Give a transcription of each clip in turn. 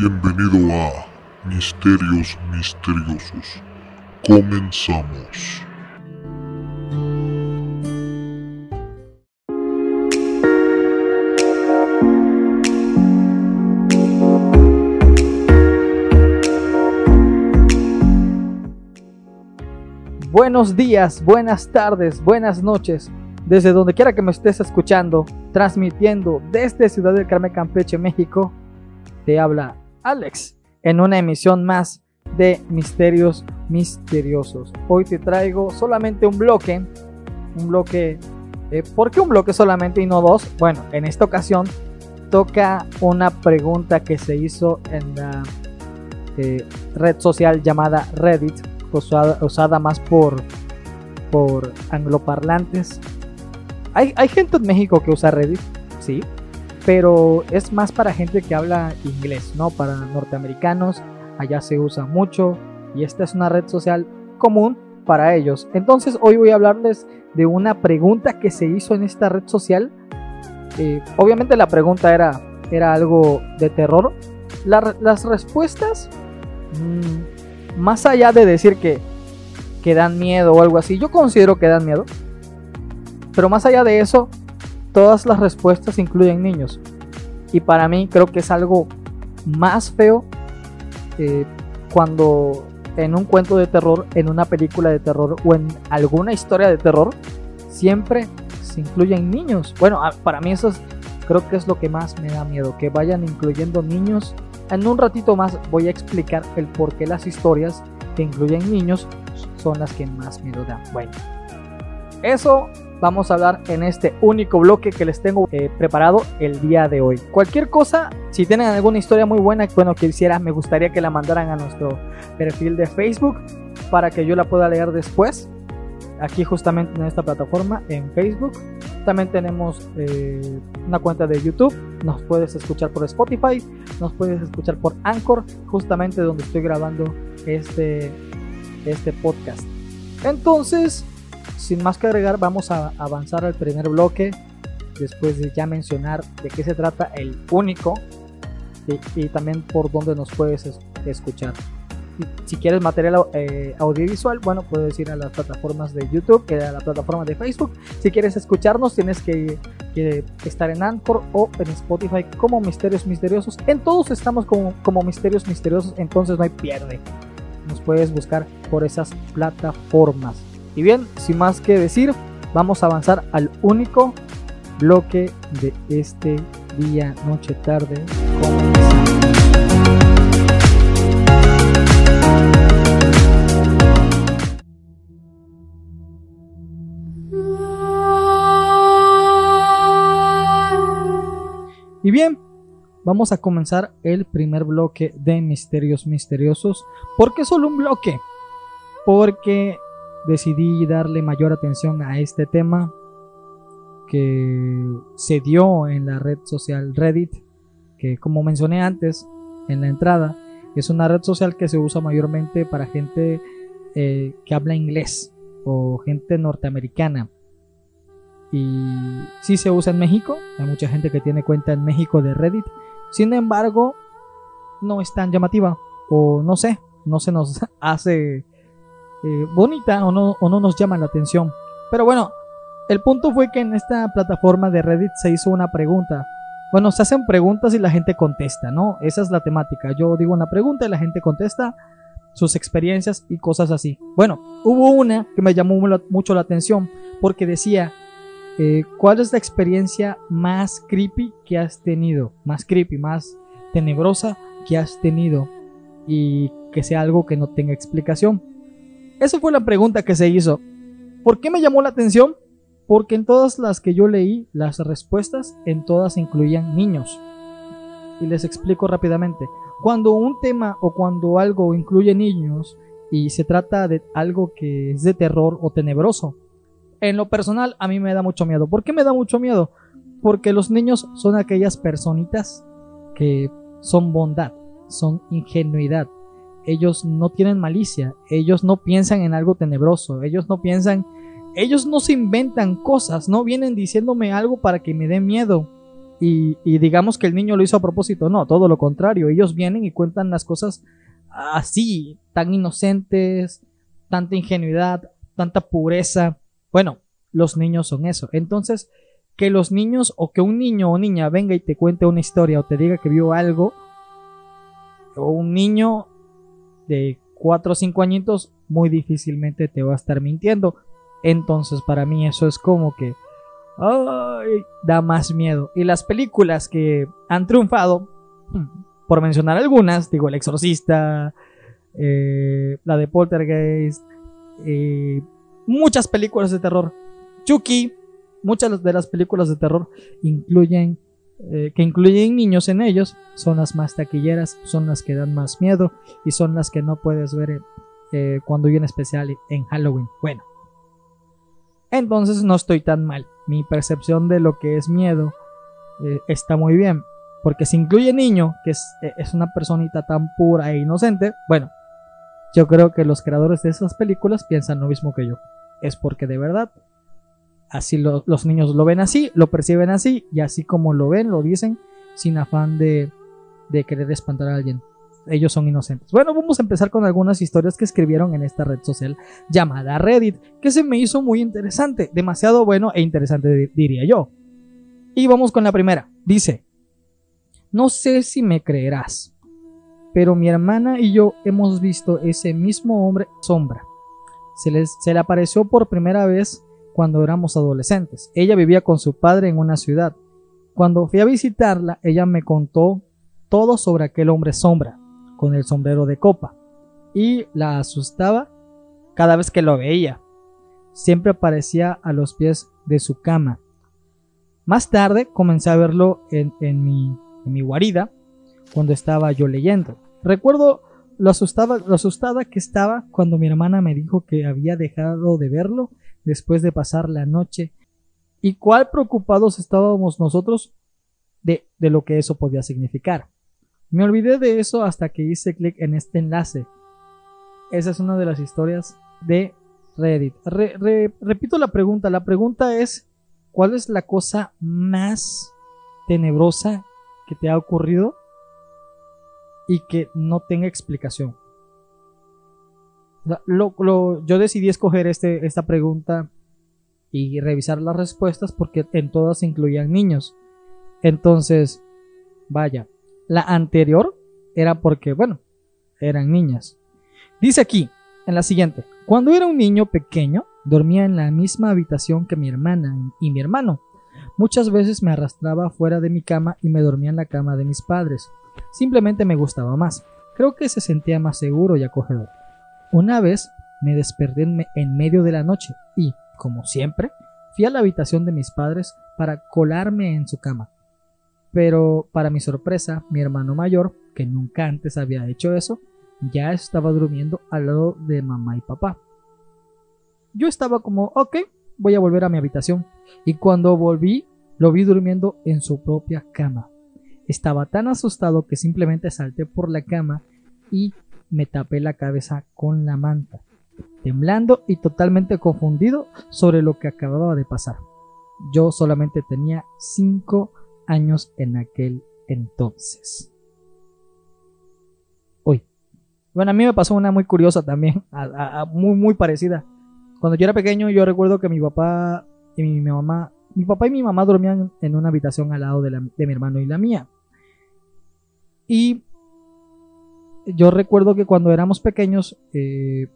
Bienvenido a Misterios Misteriosos. Comenzamos. Buenos días, buenas tardes, buenas noches, desde donde quiera que me estés escuchando, transmitiendo desde Ciudad del Carmen, Campeche, México, te habla Alex en una emisión más de Misterios Misteriosos. Hoy te traigo solamente un bloque, un bloque, eh, ¿por qué un bloque solamente y no dos? Bueno, en esta ocasión toca una pregunta que se hizo en la eh, red social llamada Reddit, usada, usada más por, por angloparlantes. Hay, hay gente en México que usa Reddit, sí, pero es más para gente que habla inglés, ¿no? Para norteamericanos, allá se usa mucho y esta es una red social común para ellos. Entonces hoy voy a hablarles de una pregunta que se hizo en esta red social. Eh, obviamente la pregunta era, era algo de terror. las respuestas, mmm, más allá de decir que, que dan miedo o algo así, yo considero que dan miedo. Pero más allá de eso, todas las respuestas incluyen niños. Y para mí creo que es algo más feo eh, cuando en un cuento de terror, en una película de terror o en alguna historia de terror, siempre se incluyen niños. Bueno, para mí eso creo que es lo que más me da miedo, que vayan incluyendo niños. En un ratito más voy a explicar el por qué las historias que incluyen niños son las que más miedo dan. Bueno, eso vamos a hablar en este único bloque que les tengo eh, preparado el día de hoy. Cualquier cosa, si tienen alguna historia muy buena, bueno, que hiciera, me gustaría que la mandaran a nuestro perfil de Facebook para que yo la pueda leer después. Aquí justamente en esta plataforma, en Facebook. También tenemos eh, una cuenta de YouTube. Nos puedes escuchar por Spotify. Nos puedes escuchar por Anchor, justamente donde estoy grabando este, este podcast. Entonces, sin más que agregar, vamos a avanzar al primer bloque. Después de ya mencionar de qué se trata el único y, también por dónde nos puedes escuchar. Si quieres material eh, audiovisual, bueno, puedes ir a las plataformas de YouTube, a la plataforma de Facebook. Si quieres escucharnos, tienes que, estar en Anchor o en Spotify como Misterios Misteriosos. En todos estamos como, como Misterios Misteriosos, entonces no hay pierde. Nos puedes buscar por esas plataformas. Y bien, sin más que decir, vamos a avanzar al único bloque de este día, noche, tarde. Y bien, vamos a comenzar el primer bloque de Misterios Misteriosos. ¿Por qué solo un bloque? Porque decidí darle mayor atención a este tema que se dio en la red social Reddit, que como mencioné antes en la entrada, es una red social que se usa mayormente para gente eh, que habla inglés o gente norteamericana. Y sí se usa en México, hay mucha gente que tiene cuenta en México de Reddit, sin embargo, no es tan llamativa, o no sé, no se nos hace eh, bonita o no, o no nos llama la atención. Pero bueno, el punto fue que en esta plataforma de Reddit se hizo una pregunta. Bueno, se hacen preguntas y la gente contesta, ¿no? Esa es la temática. Yo digo una pregunta y la gente contesta sus experiencias y cosas así. Bueno, hubo una que me llamó mucho la atención porque decía, eh, ¿cuál es la experiencia más creepy que has tenido? Más creepy, más tenebrosa que has tenido y que sea algo que no tenga explicación. Esa fue la pregunta que se hizo. ¿Por qué me llamó la atención? Porque en todas las que yo leí, las respuestas en todas incluían niños. Y les explico rápidamente. Cuando un tema o cuando algo incluye niños y se trata de algo que es de terror o tenebroso, en lo personal a mí me da mucho miedo. ¿Por qué me da mucho miedo? Porque los niños son aquellas personitas que son bondad, son ingenuidad, ellos no tienen malicia, ellos no piensan en algo tenebroso, ellos no piensan, ellos no se inventan cosas, no vienen diciéndome algo para que me dé miedo. y, y digamos que el niño lo hizo a propósito, no, todo lo contrario, ellos vienen y cuentan las cosas así, tan inocentes, tanta ingenuidad, tanta pureza. Bueno, los niños son eso. Entonces, que los niños o que un niño o niña venga y te cuente una historia o te diga que vio algo, o un niño de 4 o 5 añitos, muy difícilmente te va a estar mintiendo. Entonces, para mí eso es como que da más miedo. Y las películas que han triunfado, por mencionar algunas, digo El Exorcista, eh, la de Poltergeist, eh, muchas películas de terror. Chucky, muchas de las películas de terror incluyen eh, que incluyen niños en ellos son las más taquilleras, son las que dan más miedo y son las que no puedes ver cuando hay un especial en Halloween. Bueno, entonces no estoy tan mal. Mi percepción de lo que es miedo está muy bien. Porque si incluye niño, que es, es una personita tan pura e inocente, bueno, yo creo que los creadores de esas películas piensan lo mismo que yo. Es porque de verdad, así los niños lo ven así, lo perciben así, y así como lo ven, lo dicen, sin afán de, querer espantar a alguien. Ellos son inocentes. Bueno, vamos a empezar con algunas historias que escribieron en esta red social llamada Reddit, que se me hizo muy interesante, demasiado bueno e interesante diría yo. Y vamos con la primera. Dice, no sé si me creerás, pero mi hermana y yo hemos visto ese mismo hombre sombra. Se le apareció por primera vez cuando éramos adolescentes. Ella vivía con su padre en una ciudad. Cuando fui a visitarla, ella me contó todo sobre aquel hombre sombra, con el sombrero de copa, y la asustaba cada vez que lo veía. Siempre aparecía a los pies de su cama. Más tarde comencé a verlo en, mi mi guarida cuando estaba yo leyendo. Recuerdo lo, asustaba, lo asustada que estaba cuando mi hermana me dijo que había dejado de verlo después de pasar la noche y cuál preocupados estábamos nosotros de, de lo que eso podía significar. Me olvidé de eso hasta que hice clic en este enlace. Esa es una de las historias de Reddit. repito la pregunta. La pregunta es, ¿cuál es la cosa más tenebrosa que te ha ocurrido y que no tenga explicación. yo decidí escoger este, esta pregunta y revisar las respuestas porque en todas incluían niños. Entonces, vaya, la anterior era porque, bueno, eran niñas. Dice aquí, en la siguiente, cuando era un niño pequeño, dormía en la misma habitación que mi hermana y mi hermano. Muchas veces me arrastraba fuera de mi cama y me dormía en la cama de mis padres. Simplemente me gustaba más. Creo que se sentía más seguro y acogedor. Una vez me desperté en medio de la noche y, como siempre, fui a la habitación de mis padres para colarme en su cama. Pero, para mi sorpresa, mi hermano mayor, que nunca antes había hecho eso, ya estaba durmiendo al lado de mamá y papá. Yo estaba como, ok, voy a volver a mi habitación. Y cuando volví, lo vi durmiendo en su propia cama. Estaba tan asustado que simplemente salté por la cama y me tapé la cabeza con la manta, temblando y totalmente confundido sobre lo que acababa de pasar. Yo solamente tenía 5 años en aquel entonces. Uy. Bueno, a mí me pasó una muy curiosa también, muy, muy parecida. Cuando yo era pequeño, yo recuerdo que mi papá y mi mamá, mi papá y mi mamá dormían en una habitación al lado de, mi hermano y la mía. Y yo recuerdo que cuando éramos pequeños, eh,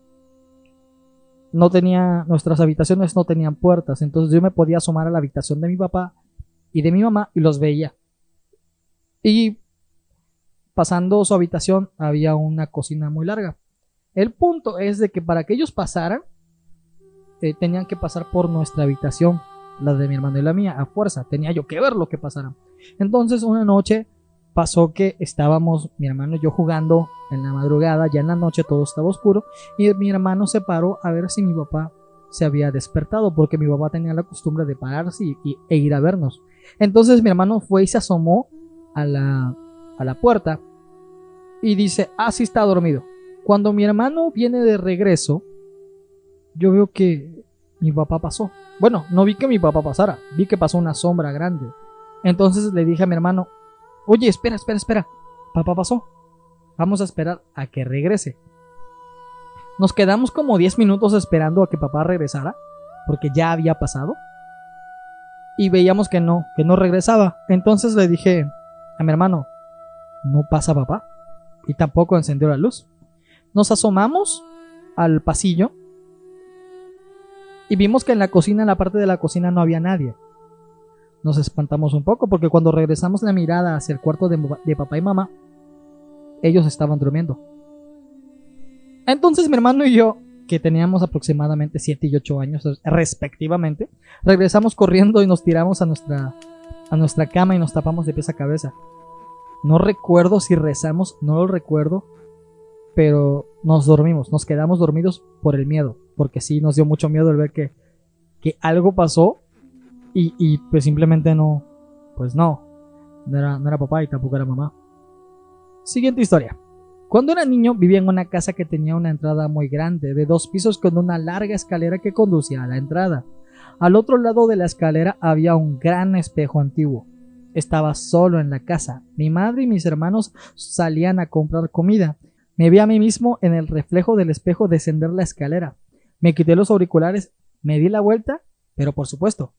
no tenía, nuestras habitaciones no tenían puertas, entonces yo me podía asomar a la habitación de mi papá y de mi mamá y los veía. Y pasando su habitación había una cocina muy larga. El punto es de que para que ellos pasaran, eh, tenían que pasar por nuestra habitación, la de mi hermano y la mía, a fuerza. Tenía yo que ver lo que pasara. Entonces una noche pasó que estábamos mi hermano y yo jugando en la madrugada, ya en la noche todo estaba oscuro, y mi hermano se paró a ver si mi papá se había despertado, porque mi papá tenía la costumbre de pararse y, e ir a vernos. Entonces mi hermano fue y se asomó a la, a la puerta y dice, ah, sí está dormido. Cuando mi hermano viene de regreso, yo veo que mi papá pasó. Bueno, no vi que mi papá pasara, vi que pasó una sombra grande. Entonces le dije a mi hermano, oye, espera, espera, espera, papá pasó. Vamos a esperar a que regrese. Nos quedamos como 10 minutos esperando a que papá regresara, porque ya había pasado. Y veíamos que no, que no regresaba. Entonces le dije a mi hermano, no pasa papá. Y tampoco encendió la luz. Nos asomamos al pasillo y vimos que en la cocina, en la parte de la cocina, no había nadie. Nos espantamos un poco porque cuando regresamos la mirada hacia el cuarto de, papá y mamá, ellos estaban durmiendo. Entonces mi hermano y yo, que teníamos aproximadamente 7 y 8 años respectivamente, regresamos corriendo y nos tiramos a nuestra, a nuestra cama y nos tapamos de pies a cabeza. No recuerdo si rezamos, no lo recuerdo, pero nos dormimos, nos quedamos dormidos por el miedo, porque sí nos dio mucho miedo el ver que, que algo pasó y, pues simplemente no, pues no, no era, no era papá y tampoco era mamá. Siguiente historia. Cuando era niño vivía en una casa que tenía una entrada muy grande, de dos pisos con una larga escalera que conducía a la entrada. Al otro lado de la escalera había un gran espejo antiguo. Estaba solo en la casa. Mi madre y mis hermanos salían a comprar comida. Me vi a mí mismo en el reflejo del espejo descender la escalera. Me quité los auriculares, me di la vuelta, pero por supuesto,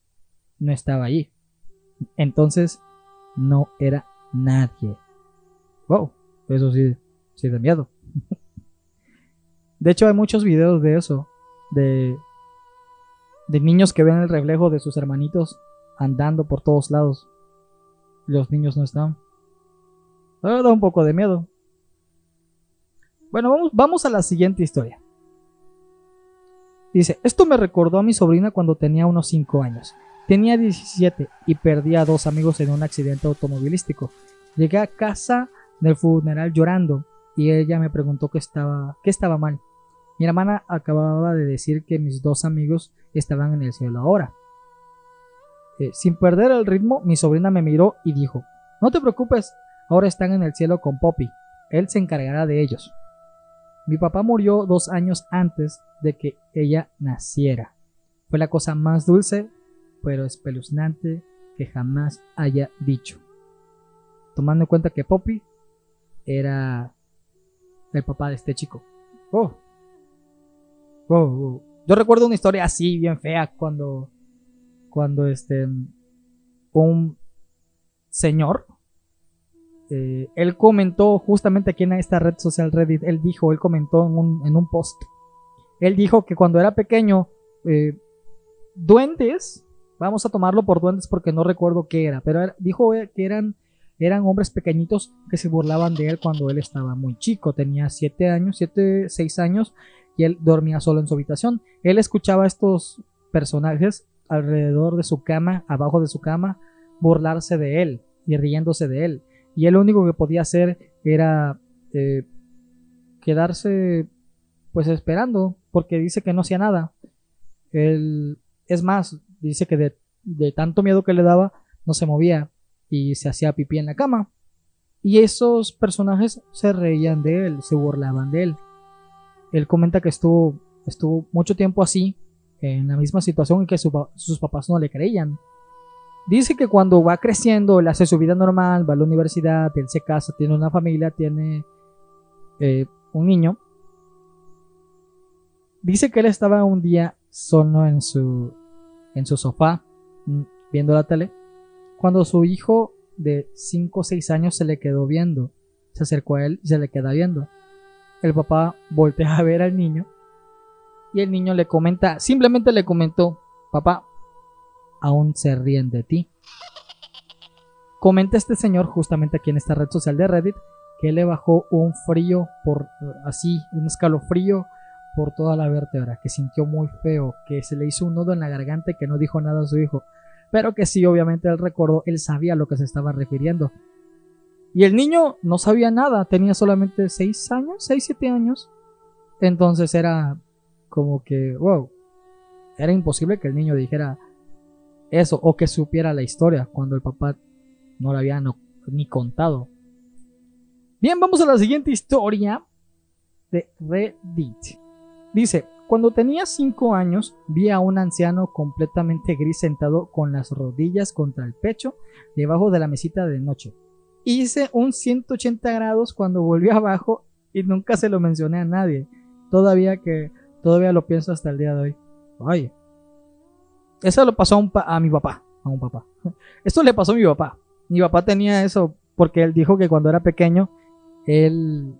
no estaba allí. Entonces, no era nadie. Wow, eso sí, sí da miedo. De hecho, hay muchos videos de eso, de, de niños que ven el reflejo de sus hermanitos andando por todos lados. Los niños no están. Ah, da un poco de miedo. Bueno, vamos, vamos a la siguiente historia. Dice, esto me recordó a mi sobrina cuando tenía unos 5 años. Tenía 17 y perdí a dos amigos en un accidente automovilístico. Llegué a casa del funeral llorando y ella me preguntó qué estaba, qué estaba mal. Mi hermana acababa de decir que mis dos amigos estaban en el cielo ahora. Eh, sin perder el ritmo, mi sobrina me miró y dijo, no te preocupes, ahora están en el cielo con Poppy, él se encargará de ellos. Mi papá murió dos años antes de que ella naciera. Fue la cosa más dulce, pero espeluznante que jamás haya dicho. Tomando en cuenta que Poppy era el papá de este chico. Oh. Oh, oh. Yo recuerdo una historia así, bien fea, cuando cuando este un señor eh, él comentó justamente aquí en esta red social Reddit él dijo él comentó en un, en un post él dijo que cuando era pequeño eh, duendes vamos a tomarlo por duendes porque no recuerdo qué era pero dijo que eran eran hombres pequeñitos que se burlaban de él cuando él estaba muy chico tenía 7 años 7 6 años y él dormía solo en su habitación él escuchaba a estos personajes alrededor de su cama, abajo de su cama, burlarse de él y riéndose de él. Y él lo único que podía hacer era eh, quedarse pues esperando, porque dice que no hacía nada. Él, es más, dice que de, tanto miedo que le daba, no se movía y se hacía pipí en la cama. Y esos personajes se reían de él, se burlaban de él. Él comenta que estuvo, estuvo mucho tiempo así en la misma situación y que sus papás no le creían. Dice que cuando va creciendo, él hace su vida normal, va a la universidad, él se casa, tiene una familia, tiene eh, un niño. Dice que él estaba un día solo en su, en su sofá mm, viendo la tele cuando su hijo de 5 o 6 años se le quedó viendo. Se acercó a él y se le queda viendo. El papá voltea a ver al niño y el niño le comenta, simplemente le comentó, papá, aún se ríen de ti. Comenta este señor justamente aquí en esta red social de Reddit que le bajó un frío por así, un escalofrío por toda la vértebra, que sintió muy feo, que se le hizo un nudo en la garganta y que no dijo nada a su hijo, pero que sí, obviamente él recordó, él sabía a lo que se estaba refiriendo. Y el niño no sabía nada, tenía solamente 6 años, 6, 7 años. Entonces era como que, wow, era imposible que el niño dijera eso o que supiera la historia cuando el papá no la había ni contado. Bien, vamos a la siguiente historia de Reddit. Dice, Cuando tenía 5 años, vi a un anciano completamente gris sentado con las rodillas contra el pecho debajo de la mesita de noche. Hice un 180 grados cuando volví abajo y nunca se lo mencioné a nadie. Todavía que todavía lo pienso hasta el día de hoy. Ay. Eso lo pasó a, a mi papá, a un papá. Esto le pasó a mi papá. Mi papá tenía eso porque él dijo que cuando era pequeño él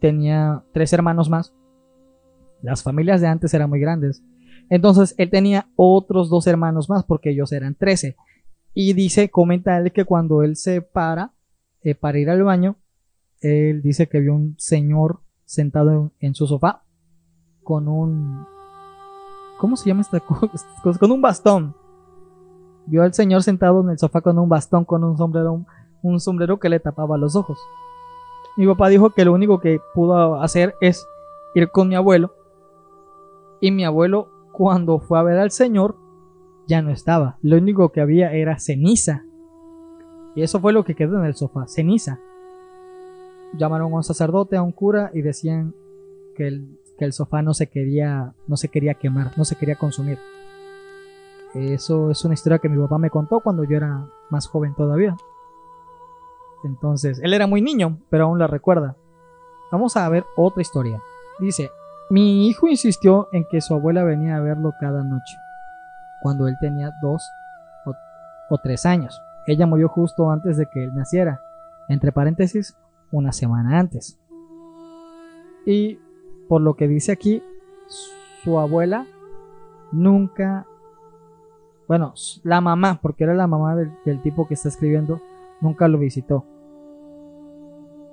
tenía tres hermanos más. Las familias de antes eran muy grandes. Entonces él tenía otros dos hermanos más porque ellos eran trece. Y dice, comenta él que cuando él se para eh, para ir al baño, él dice que vio un señor sentado en, su sofá con un... ¿Cómo se llama esta cosa? Con un bastón. Vio al señor sentado en el sofá con un bastón, con un sombrero, un sombrero que le tapaba los ojos. Mi papá dijo que lo único que pudo hacer es ir con mi abuelo. Y mi abuelo, cuando fue a ver al señor, ya no estaba. Lo único que había era ceniza. Y eso fue lo que quedó en el sofá, ceniza. Llamaron a un sacerdote, a un cura y decían que el, que el sofá no se quería no se quería quemar, no se quería consumir. Eso es una historia que mi papá me contó cuando yo era más joven todavía. Entonces, él era muy niño, pero aún la recuerda. Vamos a ver otra historia. Dice, mi hijo insistió en que su abuela venía a verlo cada noche, cuando él tenía dos o, tres años. Ella murió justo antes de que él naciera, entre paréntesis, una semana antes. Y por lo que dice aquí, su abuela nunca, bueno, la mamá, porque era la mamá del, tipo que está escribiendo, nunca lo visitó.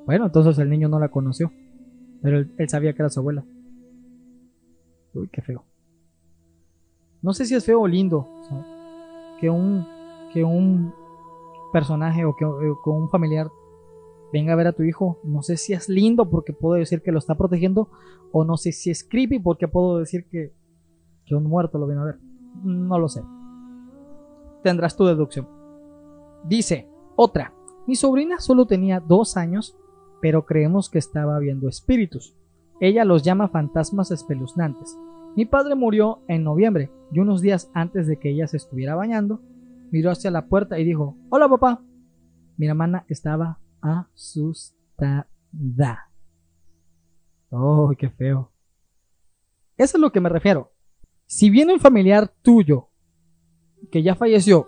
Bueno, entonces el niño no la conoció, pero él, sabía que era su abuela. Uy, qué feo. No sé si es feo o lindo que un que un personaje o que, un familiar venga a ver a tu hijo, no sé si es lindo porque puedo decir que lo está protegiendo, o no sé si es creepy porque puedo decir que, que un muerto lo viene a ver. No lo sé. Tendrás tu deducción. Dice, otra, mi sobrina solo tenía dos años, pero creemos que estaba viendo espíritus. Ella los llama fantasmas espeluznantes. Mi padre murió en noviembre y unos días antes de que ella se estuviera bañando, miró hacia la puerta y dijo, Hola papá. Mi hermana estaba asustada. Oh, qué feo. Eso es lo que me refiero. Si viene un familiar tuyo que ya falleció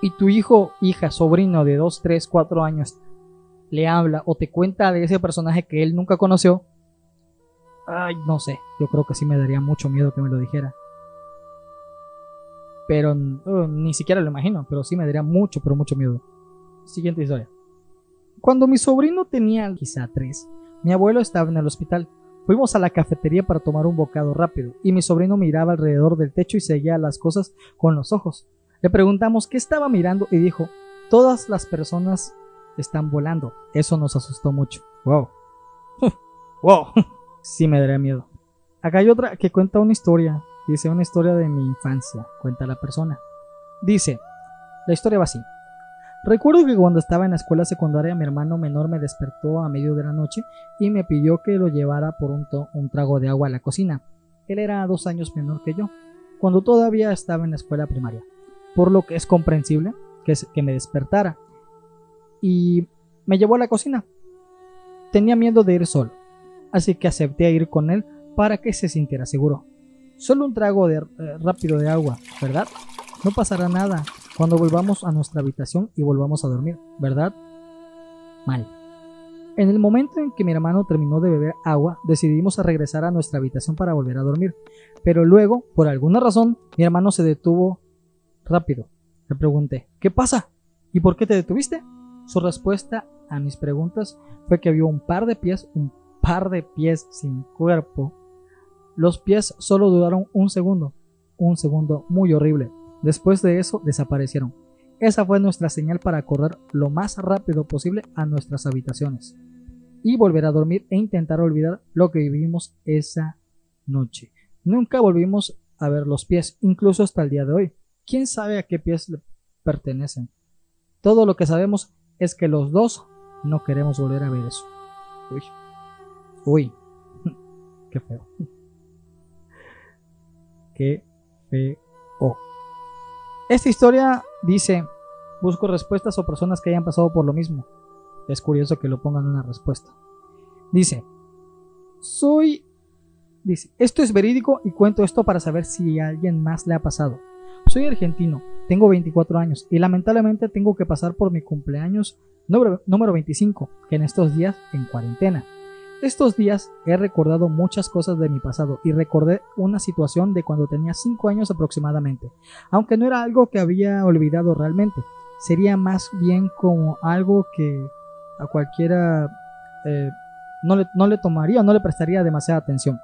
y tu hijo, hija, sobrino de 2, 3, 4 años le habla o te cuenta de ese personaje que él nunca conoció, ay, no sé, yo creo que sí me daría mucho miedo que me lo dijera. Pero uh, ni siquiera lo imagino, pero sí me daría mucho, pero mucho miedo. Siguiente historia. Cuando mi sobrino tenía quizá tres, mi abuelo estaba en el hospital. Fuimos a la cafetería para tomar un bocado rápido, y mi sobrino miraba alrededor del techo y seguía las cosas con los ojos. Le preguntamos qué estaba mirando y dijo, todas las personas están volando. Eso nos asustó mucho. Wow. wow. Sí me daría miedo. Acá hay otra que cuenta una historia Dice una historia de mi infancia, cuenta la persona. Dice, la historia va así. Recuerdo que cuando estaba en la escuela secundaria mi hermano menor me despertó a medio de la noche y me pidió que lo llevara por un, trago de agua a la cocina. Él era dos años menor que yo, cuando todavía estaba en la escuela primaria, por lo que es comprensible que, que me despertara. Y me llevó a la cocina. Tenía miedo de ir solo, así que acepté ir con él para que se sintiera seguro. Solo un trago de, eh, rápido de agua, ¿verdad? No pasará nada cuando volvamos a nuestra habitación y volvamos a dormir, ¿verdad? Mal. En el momento en que mi hermano terminó de beber agua, decidimos a regresar a nuestra habitación para volver a dormir. Pero luego, por alguna razón, mi hermano se detuvo rápido. Le pregunté, ¿qué pasa? ¿Y por qué te detuviste? Su respuesta a mis preguntas fue que vio un par de pies, par de pies sin cuerpo los pies solo duraron un segundo, un segundo muy horrible. Después de eso desaparecieron. Esa fue nuestra señal para correr lo más rápido posible a nuestras habitaciones y volver a dormir e intentar olvidar lo que vivimos esa noche. Nunca volvimos a ver los pies, incluso hasta el día de hoy. ¿Quién sabe a qué pies le pertenecen? Todo lo que sabemos es que los dos no queremos volver a ver eso. Uy, uy, qué feo. qué feo. Esta historia dice, busco respuestas o personas que hayan pasado por lo mismo. Es curioso que lo pongan una respuesta. Dice, soy... Dice, esto es verídico y cuento esto para saber si a alguien más le ha pasado. Soy argentino, tengo 24 años y lamentablemente tengo que pasar por mi cumpleaños número, número 25, que en estos días en cuarentena. Estos días he recordado muchas cosas de mi pasado y recordé una situación de cuando tenía 5 años aproximadamente, aunque no era algo que había olvidado realmente, sería más bien como algo que a cualquiera eh, no, le, no le tomaría no le prestaría demasiada atención.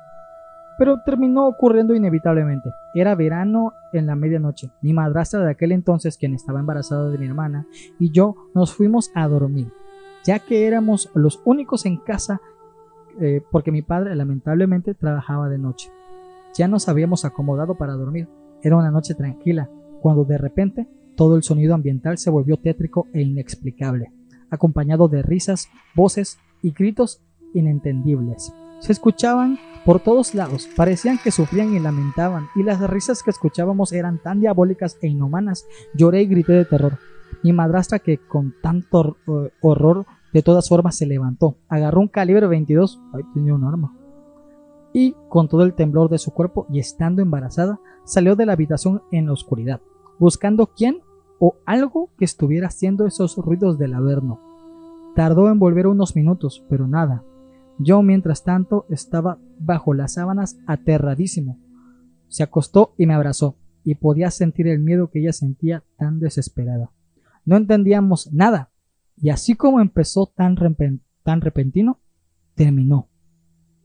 Pero terminó ocurriendo inevitablemente. Era verano en la medianoche. Mi madrastra de aquel entonces, quien estaba embarazada de mi hermana, y yo nos fuimos a dormir, ya que éramos los únicos en casa eh, porque mi padre lamentablemente trabajaba de noche. Ya nos habíamos acomodado para dormir. Era una noche tranquila, cuando de repente todo el sonido ambiental se volvió tétrico e inexplicable, acompañado de risas, voces y gritos inentendibles. Se escuchaban por todos lados, parecían que sufrían y lamentaban, y las risas que escuchábamos eran tan diabólicas e inhumanas. Lloré y grité de terror. Mi madrastra, que con tanto eh, horror de todas formas se levantó, agarró un calibre 22, ahí tenía un arma, y con todo el temblor de su cuerpo y estando embarazada, salió de la habitación en la oscuridad, buscando quién o algo que estuviera haciendo esos ruidos del averno. Tardó en volver unos minutos, pero nada. Yo, mientras tanto, estaba bajo las sábanas aterradísimo. Se acostó y me abrazó, y podía sentir el miedo que ella sentía tan desesperada. No entendíamos nada, y así como empezó tan, repentino, terminó.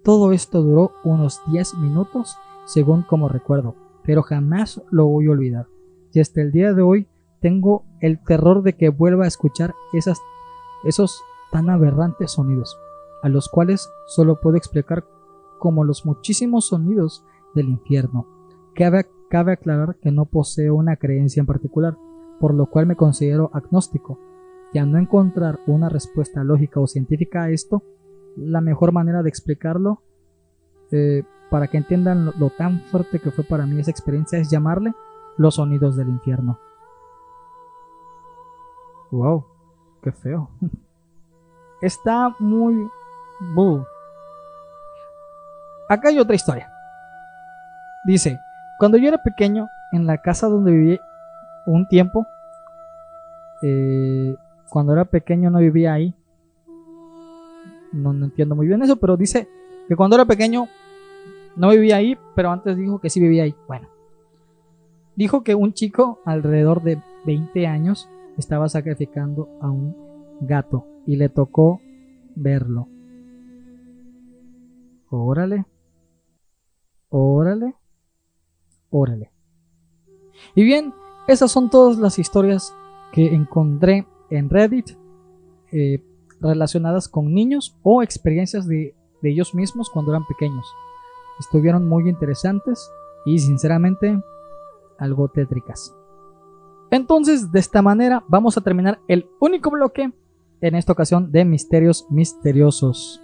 Todo esto duró unos 10 minutos, según como recuerdo, pero jamás lo voy a olvidar. Y hasta el día de hoy tengo el terror de que vuelva a escuchar esos tan aberrantes sonidos, a los cuales solo puedo explicar como los muchísimos sonidos del infierno. Cabe, cabe aclarar que no poseo una creencia en particular, por lo cual me considero agnóstico, y al no encontrar una respuesta lógica o científica a esto, la mejor manera de explicarlo, eh, para que entiendan lo, tan fuerte que fue para mí esa experiencia, es llamarle los sonidos del infierno. Wow, qué feo. Está muy... Acá hay otra historia. Dice, cuando yo era pequeño, en la casa donde viví un tiempo, eh, cuando era pequeño no vivía ahí. No, entiendo muy bien eso, pero dice que cuando era pequeño no vivía ahí, pero antes dijo que sí vivía ahí. Bueno, dijo que un chico alrededor de 20 años estaba sacrificando a un gato y le tocó verlo. Órale. Órale. Órale. Y bien, esas son todas las historias que encontré en Reddit eh, relacionadas con niños o experiencias de, de ellos mismos cuando eran pequeños. Estuvieron muy interesantes y sinceramente algo tétricas. Entonces, de esta manera vamos a terminar el único bloque en esta ocasión de misterios misteriosos.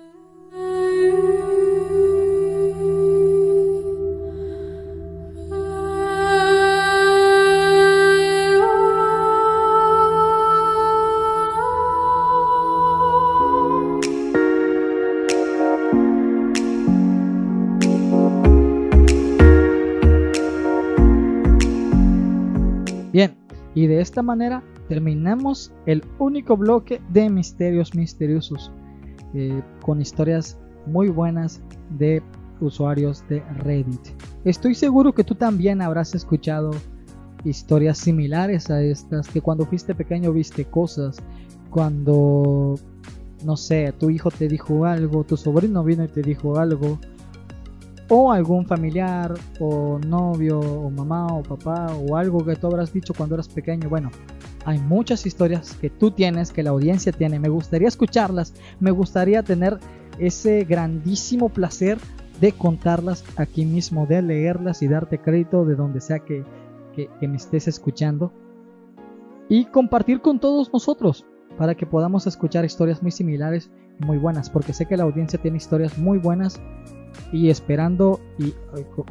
De esta manera terminamos el único bloque de misterios misteriosos eh, con historias muy buenas de usuarios de Reddit. Estoy seguro que tú también habrás escuchado historias similares a estas, que cuando fuiste pequeño viste cosas, cuando, no sé, tu hijo te dijo algo, tu sobrino vino y te dijo algo, o algún familiar o novio o mamá o papá o algo que tú habrás dicho cuando eras pequeño. Bueno, hay muchas historias que tú tienes, que la audiencia tiene. Me gustaría escucharlas, me gustaría tener ese grandísimo placer de contarlas aquí mismo, de leerlas y darte crédito de donde sea que, que me estés escuchando. Y compartir con todos nosotros para que podamos escuchar historias muy similares muy buenas, porque sé que la audiencia tiene historias muy buenas y esperando y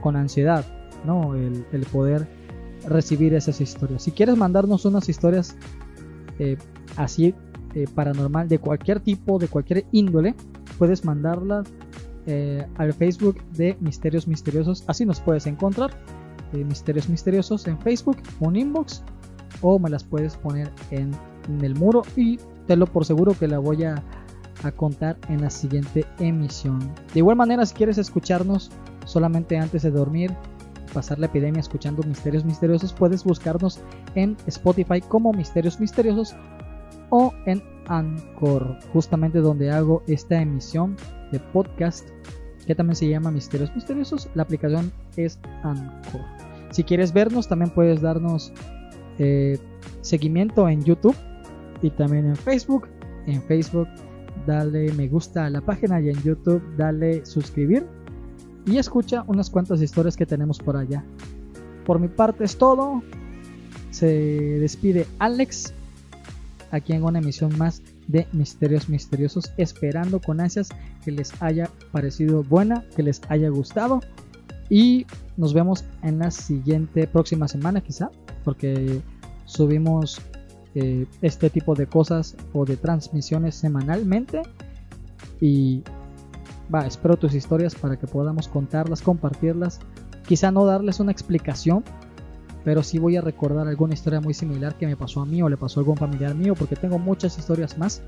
con ansiedad ¿no? El, poder recibir esas historias. Si quieres mandarnos unas historias eh, así eh, paranormal de cualquier tipo, de cualquier índole, puedes mandarlas eh, al Facebook de Misterios Misteriosos. Así nos puedes encontrar. Misterios Misteriosos en Facebook, un inbox, o me las puedes poner en, en el muro y te lo por seguro que la voy a a contar en la siguiente emisión. De igual manera, si quieres escucharnos solamente antes de dormir, pasar la epidemia escuchando Misterios Misteriosos, puedes buscarnos en Spotify como Misterios Misteriosos o en Anchor, justamente donde hago esta emisión de podcast que también se llama Misterios Misteriosos. La aplicación es Anchor. Si quieres vernos, también puedes darnos eh, seguimiento en YouTube y también en Facebook. En Facebook dale me gusta a la página y en YouTube dale suscribir y escucha unas cuantas historias que tenemos por allá. Por mi parte es todo. Se despide Alex aquí en una emisión más de Misterios Misteriosos, esperando con ansias que les haya parecido buena, que les haya gustado y nos vemos en la siguiente próxima semana quizá, porque subimos este tipo de cosas o de transmisiones semanalmente. Y va, espero tus historias para que podamos contarlas, compartirlas. Quizá no darles una explicación, pero sí voy a recordar alguna historia muy similar que me pasó a mí o le pasó a algún familiar mío, porque tengo muchas historias más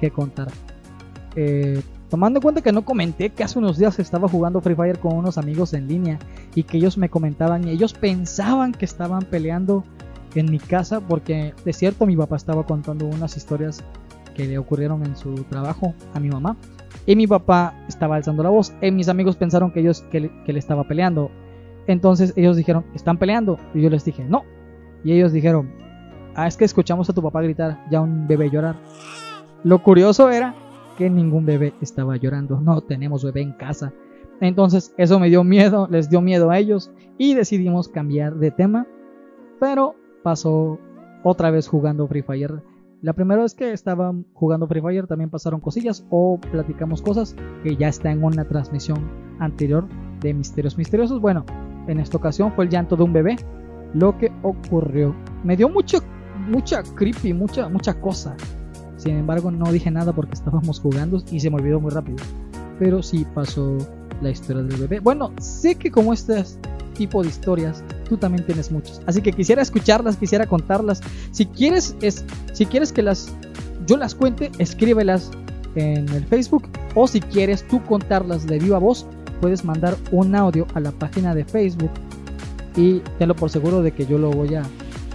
que contar. Eh, tomando en cuenta que no comenté que hace unos días estaba jugando Free Fire con unos amigos en línea y que ellos me comentaban y ellos pensaban que estaban peleando en mi casa porque de cierto mi papá estaba contando unas historias que le ocurrieron en su trabajo a mi mamá. Y mi papá estaba alzando la voz y mis amigos pensaron que ellos que le, estaba peleando. Entonces ellos dijeron están peleando y yo les dije no y ellos dijeron ah es que escuchamos a tu papá gritar ya un bebé llorar lo curioso era que ningún bebé estaba llorando no tenemos bebé en casa. Entonces eso me dio miedo les dio miedo a ellos y decidimos cambiar de tema pero pasó otra vez jugando Free Fire. La primera vez que estaba jugando Free Fire también pasaron cosillas o platicamos cosas que ya está en una transmisión anterior de Misterios Misteriosos. Bueno, en esta ocasión fue el llanto de un bebé. Lo que ocurrió. Me dio mucha, mucha creepy, mucha, mucha cosa. Sin embargo, no dije nada porque estábamos jugando y se me olvidó muy rápido. Pero sí pasó la historia del bebé. Bueno, sé que como estas tipo de historias, tú también tienes muchas. Así que quisiera escucharlas, quisiera contarlas. Si quieres, es, si quieres que las yo las cuente, escríbelas en el Facebook o si quieres tú contarlas de viva voz, puedes mandar un audio a la página de Facebook y tenlo por seguro de que yo lo voy a,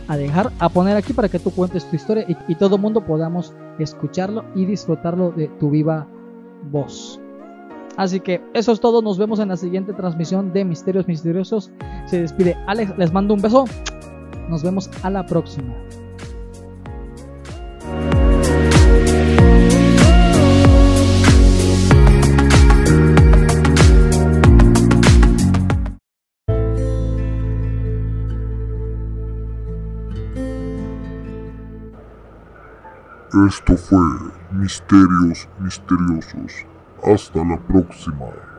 a dejar a poner aquí para que tú cuentes tu historia y, y todo el mundo podamos escucharlo y disfrutarlo de tu viva voz. Así que eso es todo, nos vemos en la siguiente transmisión de Misterios Misteriosos. Se despide Alex, les mando un beso. Nos vemos a la próxima. Esto fue Misterios Misteriosos. Hasta la próxima.